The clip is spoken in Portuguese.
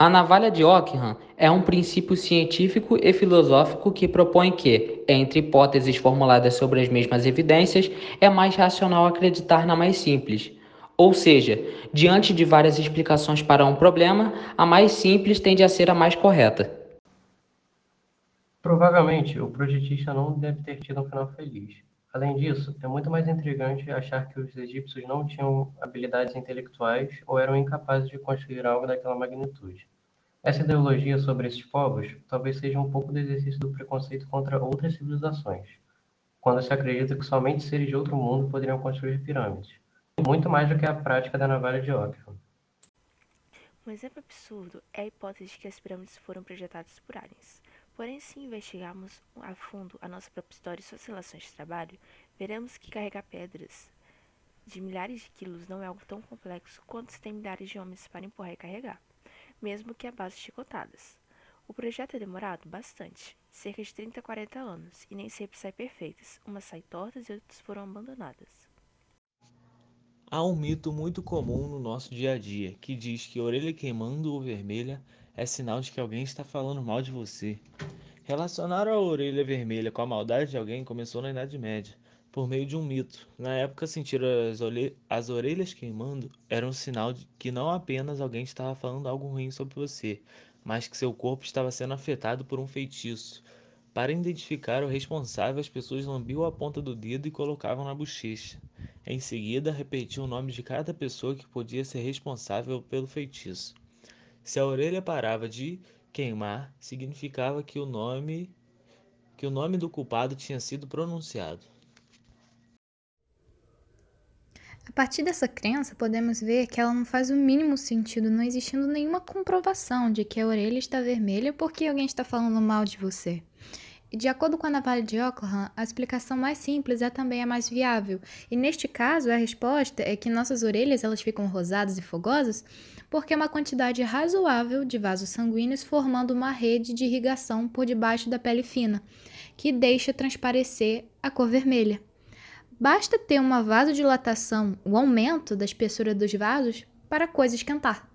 A navalha de Ockham é um princípio científico e filosófico que propõe que, entre hipóteses formuladas sobre as mesmas evidências, é mais racional acreditar na mais simples. Ou seja, diante de várias explicações para um problema, a mais simples tende a ser a mais correta. Provavelmente, o projetista não deve ter tido um final feliz. Além disso, é muito mais intrigante achar que os egípcios não tinham habilidades intelectuais ou eram incapazes de construir algo daquela magnitude. Essa ideologia sobre esses povos talvez seja um pouco do exercício do preconceito contra outras civilizações, quando se acredita que somente seres de outro mundo poderiam construir pirâmides, muito mais do que a prática da navalha de Ockham. Um exemplo absurdo é a hipótese de que as pirâmides foram projetadas por aliens. Porém, se investigarmos a fundo a nossa própria história e suas relações de trabalho, veremos que carregar pedras de milhares de quilos não é algo tão complexo quanto se tem milhares de homens para empurrar e carregar mesmo que a base chicotadas. O projeto é demorado bastante, cerca de 30 a 40 anos, e nem sempre sai perfeitas, umas saem tortas e outras foram abandonadas. Há um mito muito comum no nosso dia a dia que diz que orelha queimando ou vermelha é sinal de que alguém está falando mal de você. Relacionar a orelha vermelha com a maldade de alguém começou na Idade Média, por meio de um mito. Na época, sentir as, as orelhas queimando era um sinal de que não apenas alguém estava falando algo ruim sobre você, mas que seu corpo estava sendo afetado por um feitiço. Para identificar o responsável, as pessoas lambiam a ponta do dedo e colocavam na bochecha. Em seguida, repetiam o nome de cada pessoa que podia ser responsável pelo feitiço. Se a orelha parava de queimar, significava que o nome que o nome do culpado tinha sido pronunciado. A partir dessa crença, podemos ver que ela não faz o mínimo sentido, não existindo nenhuma comprovação de que a orelha está vermelha porque alguém está falando mal de você. De acordo com a navalha de Ockham, a explicação mais simples é também a mais viável. E neste caso, a resposta é que nossas orelhas elas ficam rosadas e fogosas porque é uma quantidade razoável de vasos sanguíneos formando uma rede de irrigação por debaixo da pele fina, que deixa transparecer a cor vermelha. Basta ter uma vasodilatação, o aumento da espessura dos vasos, para a coisa esquentar.